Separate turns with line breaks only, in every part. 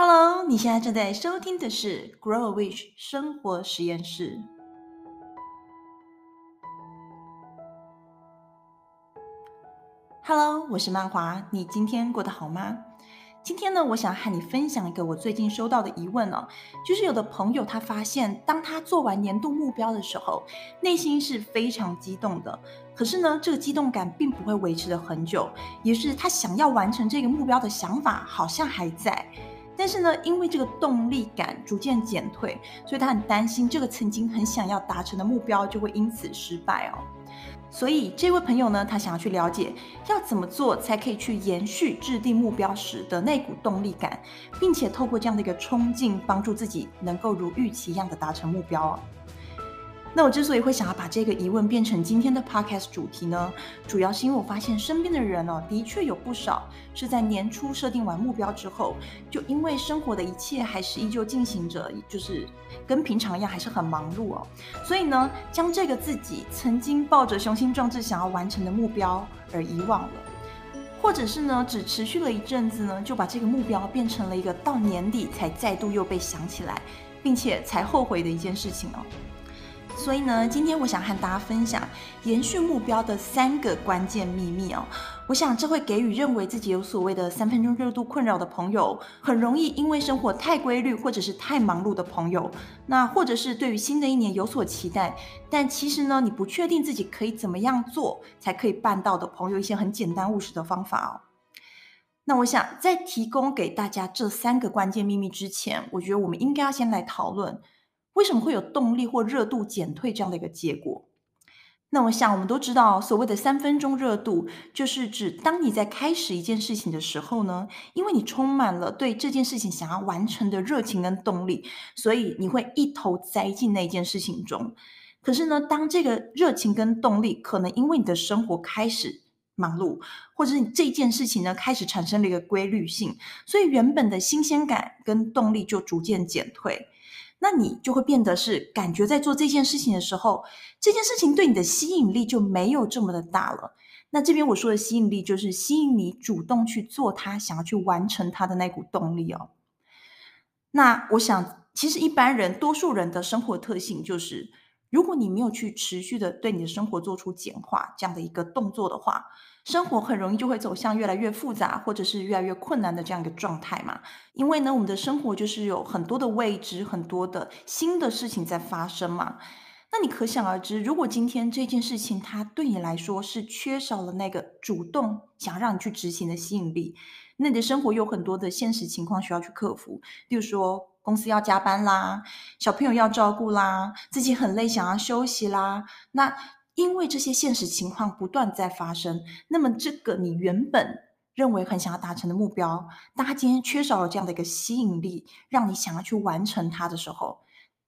Hello，你现在正在收听的是 Grow a Wish 生活实验室。Hello，我是曼华，你今天过得好吗？今天呢，我想和你分享一个我最近收到的疑问哦，就是有的朋友他发现，当他做完年度目标的时候，内心是非常激动的，可是呢，这个激动感并不会维持的很久，也是他想要完成这个目标的想法好像还在。但是呢，因为这个动力感逐渐减退，所以他很担心这个曾经很想要达成的目标就会因此失败哦。所以这位朋友呢，他想要去了解要怎么做才可以去延续制定目标时的那股动力感，并且透过这样的一个冲劲，帮助自己能够如预期一样的达成目标哦。那我之所以会想要把这个疑问变成今天的 podcast 主题呢，主要是因为我发现身边的人哦，的确有不少是在年初设定完目标之后，就因为生活的一切还是依旧进行着，就是跟平常一样，还是很忙碌哦，所以呢，将这个自己曾经抱着雄心壮志想要完成的目标而遗忘了，或者是呢，只持续了一阵子呢，就把这个目标变成了一个到年底才再度又被想起来，并且才后悔的一件事情哦。所以呢，今天我想和大家分享延续目标的三个关键秘密哦。我想这会给予认为自己有所谓的三分钟热度困扰的朋友，很容易因为生活太规律或者是太忙碌的朋友，那或者是对于新的一年有所期待，但其实呢，你不确定自己可以怎么样做才可以办到的朋友，一些很简单务实的方法哦。那我想在提供给大家这三个关键秘密之前，我觉得我们应该要先来讨论。为什么会有动力或热度减退这样的一个结果？那我想我们都知道，所谓的三分钟热度，就是指当你在开始一件事情的时候呢，因为你充满了对这件事情想要完成的热情跟动力，所以你会一头栽进那件事情中。可是呢，当这个热情跟动力可能因为你的生活开始忙碌，或者是这件事情呢开始产生了一个规律性，所以原本的新鲜感跟动力就逐渐减退。那你就会变得是感觉在做这件事情的时候，这件事情对你的吸引力就没有这么的大了。那这边我说的吸引力，就是吸引你主动去做它，想要去完成它的那股动力哦。那我想，其实一般人，多数人的生活特性就是，如果你没有去持续的对你的生活做出简化这样的一个动作的话。生活很容易就会走向越来越复杂，或者是越来越困难的这样一个状态嘛。因为呢，我们的生活就是有很多的未知，很多的新的事情在发生嘛。那你可想而知，如果今天这件事情它对你来说是缺少了那个主动想让你去执行的吸引力，那你的生活有很多的现实情况需要去克服，比如说公司要加班啦，小朋友要照顾啦，自己很累想要休息啦，那。因为这些现实情况不断在发生，那么这个你原本认为很想要达成的目标，大家今天缺少了这样的一个吸引力，让你想要去完成它的时候，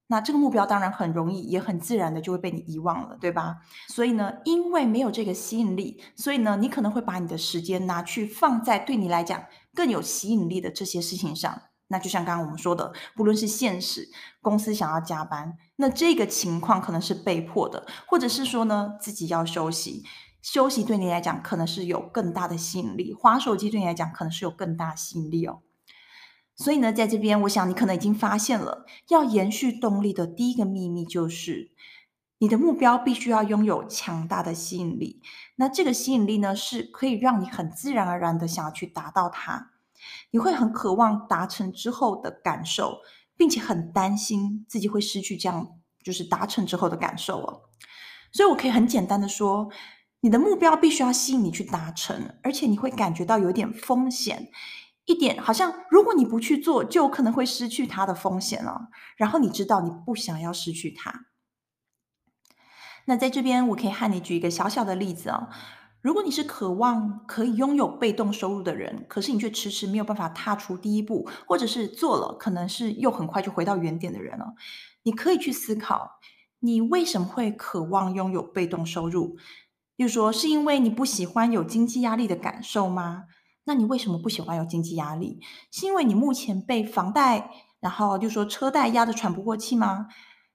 那这个目标当然很容易，也很自然的就会被你遗忘了，对吧？所以呢，因为没有这个吸引力，所以呢，你可能会把你的时间拿去放在对你来讲更有吸引力的这些事情上。那就像刚刚我们说的，不论是现实，公司想要加班，那这个情况可能是被迫的，或者是说呢，自己要休息，休息对你来讲可能是有更大的吸引力，滑手机对你来讲可能是有更大吸引力哦。所以呢，在这边，我想你可能已经发现了，要延续动力的第一个秘密就是，你的目标必须要拥有强大的吸引力。那这个吸引力呢，是可以让你很自然而然的想要去达到它。你会很渴望达成之后的感受，并且很担心自己会失去这样就是达成之后的感受哦。所以我可以很简单的说，你的目标必须要吸引你去达成，而且你会感觉到有点风险，一点好像如果你不去做，就有可能会失去它的风险了。然后你知道你不想要失去它。那在这边我可以和你举一个小小的例子哦。如果你是渴望可以拥有被动收入的人，可是你却迟迟没有办法踏出第一步，或者是做了，可能是又很快就回到原点的人了，你可以去思考，你为什么会渴望拥有被动收入？例如说，是因为你不喜欢有经济压力的感受吗？那你为什么不喜欢有经济压力？是因为你目前被房贷，然后就说车贷压得喘不过气吗？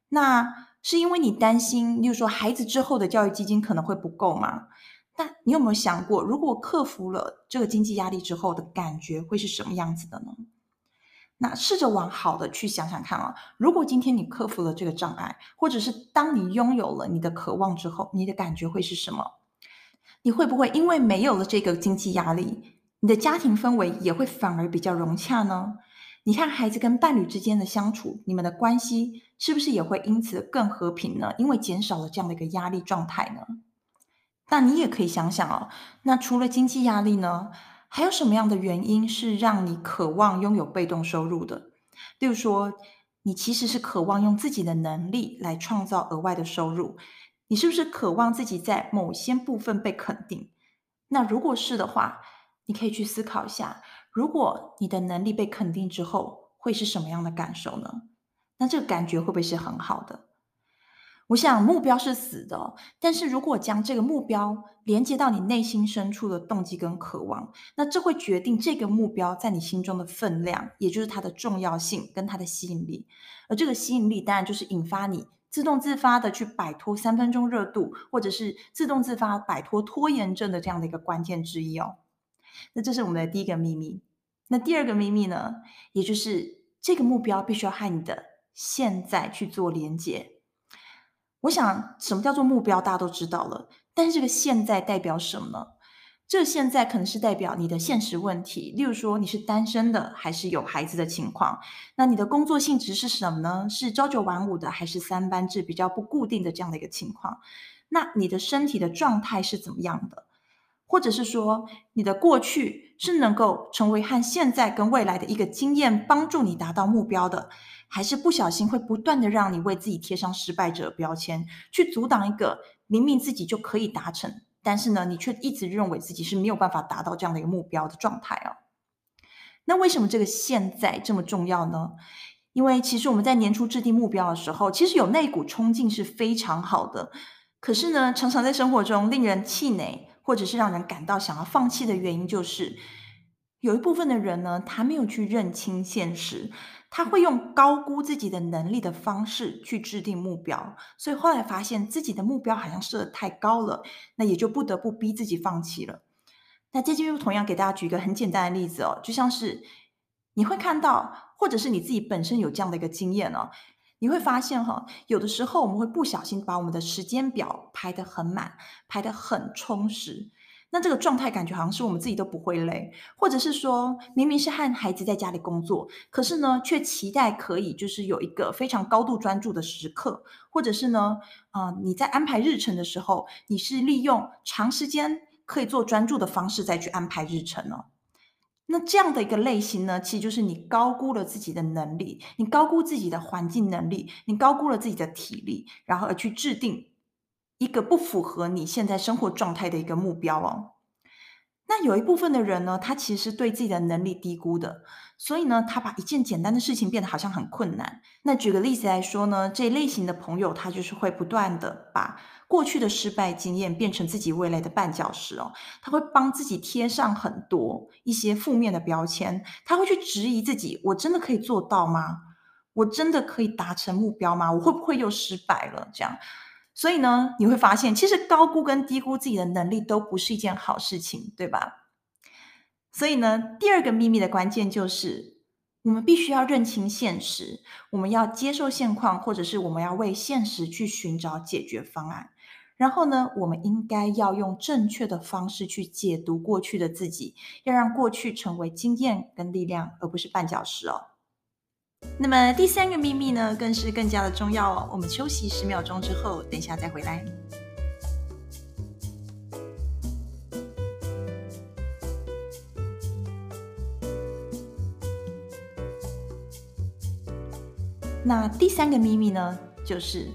那是因为你担心，例如说孩子之后的教育基金可能会不够吗？但你有没有想过，如果克服了这个经济压力之后的感觉会是什么样子的呢？那试着往好的去想想看啊，如果今天你克服了这个障碍，或者是当你拥有了你的渴望之后，你的感觉会是什么？你会不会因为没有了这个经济压力，你的家庭氛围也会反而比较融洽呢？你看孩子跟伴侣之间的相处，你们的关系是不是也会因此更和平呢？因为减少了这样的一个压力状态呢？那你也可以想想哦，那除了经济压力呢，还有什么样的原因是让你渴望拥有被动收入的？例如说，你其实是渴望用自己的能力来创造额外的收入，你是不是渴望自己在某些部分被肯定？那如果是的话，你可以去思考一下。如果你的能力被肯定之后，会是什么样的感受呢？那这个感觉会不会是很好的？我想目标是死的，但是如果将这个目标连接到你内心深处的动机跟渴望，那这会决定这个目标在你心中的分量，也就是它的重要性跟它的吸引力。而这个吸引力当然就是引发你自动自发的去摆脱三分钟热度，或者是自动自发摆脱拖延症的这样的一个关键之一哦。那这是我们的第一个秘密。那第二个秘密呢，也就是这个目标必须要和你的现在去做连接。我想，什么叫做目标，大家都知道了。但是这个现在代表什么？这现在可能是代表你的现实问题，例如说你是单身的，还是有孩子的情况。那你的工作性质是什么呢？是朝九晚五的，还是三班制比较不固定的这样的一个情况？那你的身体的状态是怎么样的？或者是说，你的过去是能够成为和现在跟未来的一个经验，帮助你达到目标的，还是不小心会不断的让你为自己贴上失败者标签，去阻挡一个明明自己就可以达成，但是呢，你却一直认为自己是没有办法达到这样的一个目标的状态啊？那为什么这个现在这么重要呢？因为其实我们在年初制定目标的时候，其实有那一股冲劲是非常好的，可是呢，常常在生活中令人气馁。或者是让人感到想要放弃的原因，就是有一部分的人呢，他没有去认清现实，他会用高估自己的能力的方式去制定目标，所以后来发现自己的目标好像设得太高了，那也就不得不逼自己放弃了。那这就同样给大家举一个很简单的例子哦，就像是你会看到，或者是你自己本身有这样的一个经验哦。你会发现哈，有的时候我们会不小心把我们的时间表排得很满，排得很充实。那这个状态感觉好像是我们自己都不会累，或者是说明明是和孩子在家里工作，可是呢，却期待可以就是有一个非常高度专注的时刻，或者是呢，啊、你在安排日程的时候，你是利用长时间可以做专注的方式再去安排日程呢？那这样的一个类型呢，其实就是你高估了自己的能力，你高估自己的环境能力，你高估了自己的体力，然后而去制定一个不符合你现在生活状态的一个目标哦。那有一部分的人呢，他其实是对自己的能力低估的，所以呢，他把一件简单的事情变得好像很困难。那举个例子来说呢，这一类型的朋友，他就是会不断的把过去的失败经验变成自己未来的绊脚石哦，他会帮自己贴上很多一些负面的标签，他会去质疑自己：我真的可以做到吗？我真的可以达成目标吗？我会不会又失败了？这样，所以呢，你会发现，其实高估跟低估自己的能力都不是一件好事情，对吧？所以呢，第二个秘密的关键就是，我们必须要认清现实，我们要接受现况，或者是我们要为现实去寻找解决方案。然后呢，我们应该要用正确的方式去解读过去的自己，要让过去成为经验跟力量，而不是绊脚石哦。那么第三个秘密呢，更是更加的重要哦。我们休息十秒钟之后，等一下再回来。那第三个秘密呢，就是。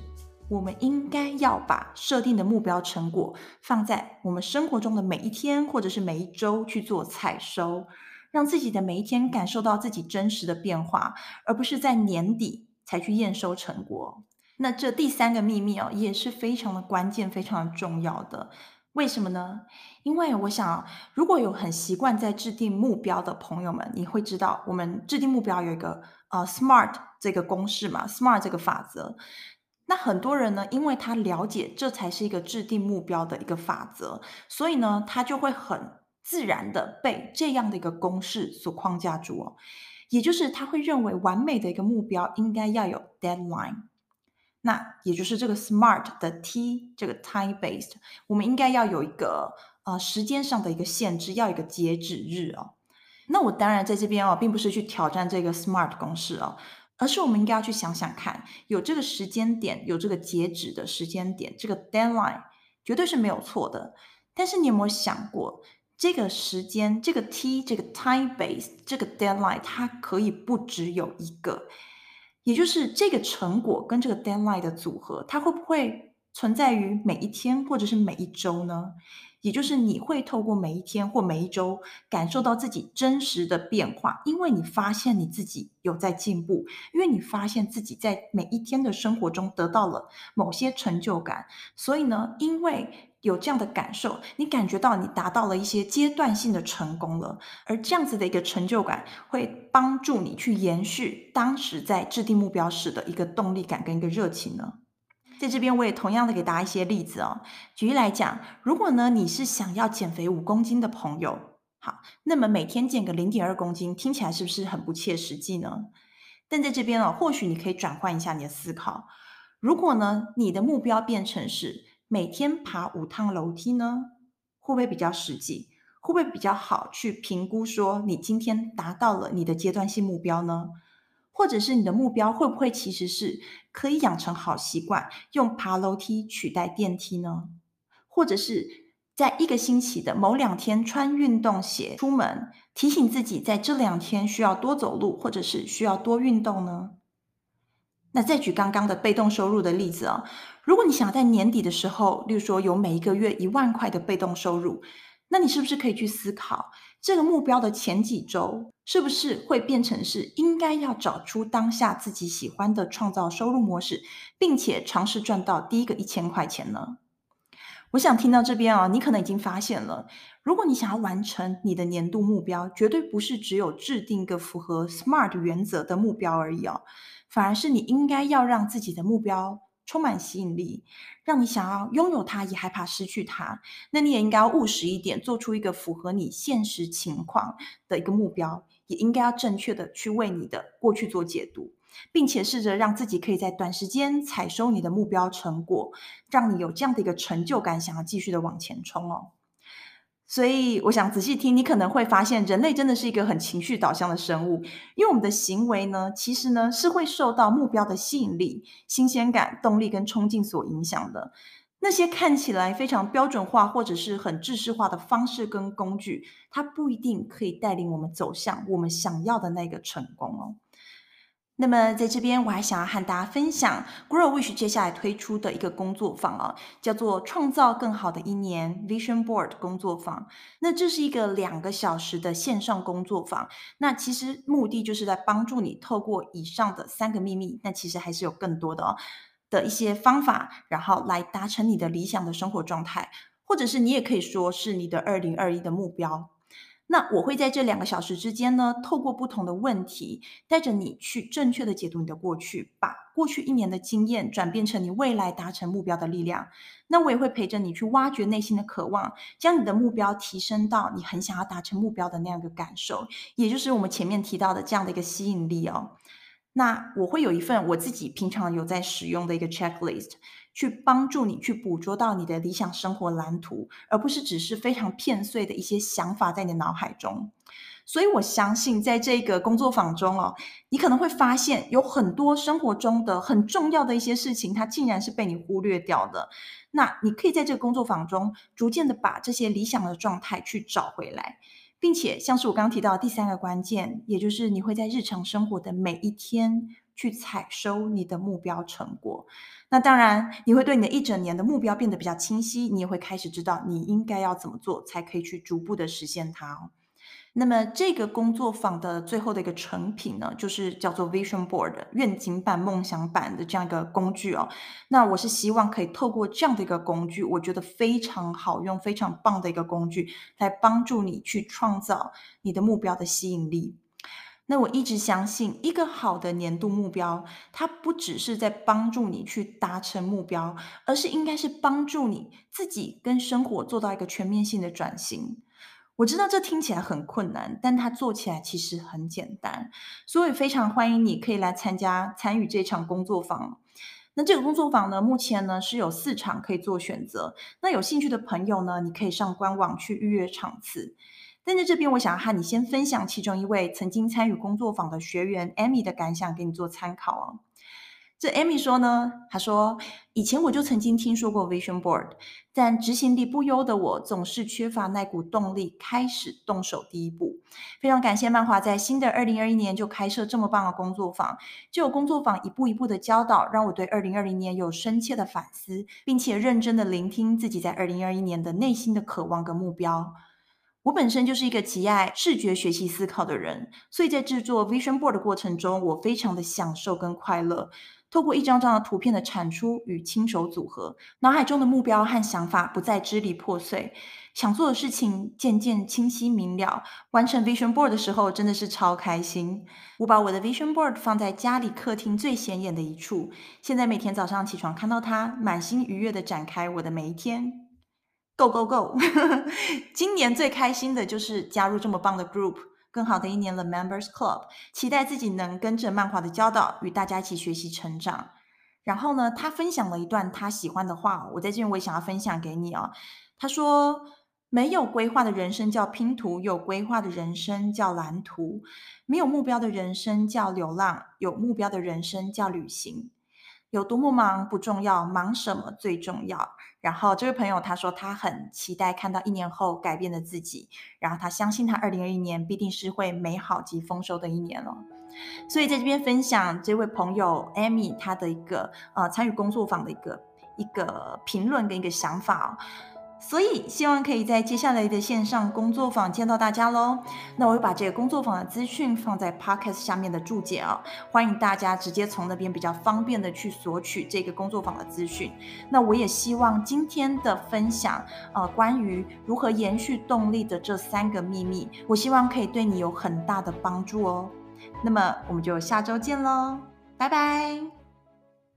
我们应该要把设定的目标成果放在我们生活中的每一天，或者是每一周去做采收，让自己的每一天感受到自己真实的变化，而不是在年底才去验收成果。那这第三个秘密哦，也是非常的关键、非常的重要的。为什么呢？因为我想，如果有很习惯在制定目标的朋友们，你会知道，我们制定目标有一个呃 SMART 这个公式嘛，SMART 这个法则。那很多人呢，因为他了解这才是一个制定目标的一个法则，所以呢，他就会很自然的被这样的一个公式所框架住哦。也就是他会认为完美的一个目标应该要有 deadline。那也就是这个 SMART 的 T，这个 time based，我们应该要有一个呃时间上的一个限制，要一个截止日哦。那我当然在这边哦，并不是去挑战这个 SMART 公式哦，而是我们应该要去想想看，有这个时间点，有这个截止的时间点，这个 deadline 绝对是没有错的。但是你有没有想过，这个时间，这个 T，这个 time based，这个 deadline，它可以不只有一个？也就是这个成果跟这个 deadline 的组合，它会不会存在于每一天或者是每一周呢？也就是你会透过每一天或每一周感受到自己真实的变化，因为你发现你自己有在进步，因为你发现自己在每一天的生活中得到了某些成就感，所以呢，因为有这样的感受，你感觉到你达到了一些阶段性的成功了，而这样子的一个成就感会帮助你去延续当时在制定目标时的一个动力感跟一个热情呢。在这边我也同样的给大家一些例子哦。举例来讲，如果呢你是想要减肥五公斤的朋友，好，那么每天减个零点二公斤，听起来是不是很不切实际呢？但在这边哦，或许你可以转换一下你的思考，如果呢你的目标变成是每天爬五趟楼梯呢，会不会比较实际？会不会比较好去评估说你今天达到了你的阶段性目标呢？或者是你的目标会不会其实是可以养成好习惯，用爬楼梯取代电梯呢？或者是在一个星期的某两天穿运动鞋出门，提醒自己在这两天需要多走路，或者是需要多运动呢？那再举刚刚的被动收入的例子啊，如果你想在年底的时候，例如说有每一个月一万块的被动收入，那你是不是可以去思考这个目标的前几周，是不是会变成是应该要找出当下自己喜欢的创造收入模式，并且尝试赚到第一个一千块钱呢？我想听到这边啊，你可能已经发现了，如果你想要完成你的年度目标，绝对不是只有制定一个符合 SMART 原则的目标而已哦。反而是你应该要让自己的目标充满吸引力，让你想要拥有它，也害怕失去它。那你也应该要务实一点，做出一个符合你现实情况的一个目标，也应该要正确的去为你的过去做解读，并且试着让自己可以在短时间采收你的目标成果，让你有这样的一个成就感，想要继续的往前冲哦。所以，我想仔细听，你可能会发现，人类真的是一个很情绪导向的生物。因为我们的行为呢，其实呢是会受到目标的吸引力、新鲜感、动力跟冲劲所影响的。那些看起来非常标准化或者是很制式化的方式跟工具，它不一定可以带领我们走向我们想要的那个成功哦。那么在这边，我还想要和大家分享 Grow Wish 接下来推出的一个工作坊啊，叫做“创造更好的一年 Vision Board 工作坊”。那这是一个两个小时的线上工作坊。那其实目的就是在帮助你透过以上的三个秘密，那其实还是有更多的哦的一些方法，然后来达成你的理想的生活状态，或者是你也可以说是你的二零二一的目标。那我会在这两个小时之间呢，透过不同的问题，带着你去正确的解读你的过去，把过去一年的经验转变成你未来达成目标的力量。那我也会陪着你去挖掘内心的渴望，将你的目标提升到你很想要达成目标的那样一个感受，也就是我们前面提到的这样的一个吸引力哦。那我会有一份我自己平常有在使用的一个 checklist。去帮助你去捕捉到你的理想生活蓝图，而不是只是非常片碎的一些想法在你的脑海中。所以我相信，在这个工作坊中哦，你可能会发现有很多生活中的很重要的一些事情，它竟然是被你忽略掉的。那你可以在这个工作坊中，逐渐的把这些理想的状态去找回来，并且像是我刚刚提到的第三个关键，也就是你会在日常生活的每一天去采收你的目标成果。那当然，你会对你的一整年的目标变得比较清晰，你也会开始知道你应该要怎么做，才可以去逐步的实现它哦。那么这个工作坊的最后的一个成品呢，就是叫做 Vision Board 愿景版、梦想版的这样一个工具哦。那我是希望可以透过这样的一个工具，我觉得非常好用、非常棒的一个工具，来帮助你去创造你的目标的吸引力。那我一直相信，一个好的年度目标，它不只是在帮助你去达成目标，而是应该是帮助你自己跟生活做到一个全面性的转型。我知道这听起来很困难，但它做起来其实很简单，所以非常欢迎你可以来参加参与这场工作坊。那这个工作坊呢，目前呢是有四场可以做选择。那有兴趣的朋友呢，你可以上官网去预约场次。但在这边，我想和你先分享其中一位曾经参与工作坊的学员 Amy 的感想，给你做参考哦。这 Amy 说呢，她说以前我就曾经听说过 Vision Board，但执行力不优的我总是缺乏那股动力，开始动手第一步。非常感谢漫华在新的二零二一年就开设这么棒的工作坊，就有工作坊一步一步的教导，让我对二零二零年有深切的反思，并且认真的聆听自己在二零二一年的内心的渴望跟目标。我本身就是一个极爱视觉学习思考的人，所以在制作 Vision Board 的过程中，我非常的享受跟快乐。透过一张张的图片的产出与亲手组合，脑海中的目标和想法不再支离破碎，想做的事情渐渐清晰明了。完成 Vision Board 的时候，真的是超开心。我把我的 Vision Board 放在家里客厅最显眼的一处，现在每天早上起床看到它，满心愉悦地展开我的每一天。Go Go Go！今年最开心的就是加入这么棒的 group。更好的一年了，Members Club，期待自己能跟着漫画的教导，与大家一起学习成长。然后呢，他分享了一段他喜欢的话，我在这边我也想要分享给你哦。他说：“没有规划的人生叫拼图，有规划的人生叫蓝图。没有目标的人生叫流浪，有目标的人生叫旅行。”有多么忙不重要，忙什么最重要。然后这位朋友他说他很期待看到一年后改变的自己，然后他相信他二零二一年必定是会美好及丰收的一年了。所以在这边分享这位朋友 Amy 他的一个呃参与工作坊的一个一个评论跟一个想法哦。所以，希望可以在接下来的线上工作坊见到大家喽。那我会把这个工作坊的资讯放在 Podcast 下面的注解啊，欢迎大家直接从那边比较方便的去索取这个工作坊的资讯。那我也希望今天的分享，呃，关于如何延续动力的这三个秘密，我希望可以对你有很大的帮助哦。那么，我们就下周见喽，拜拜。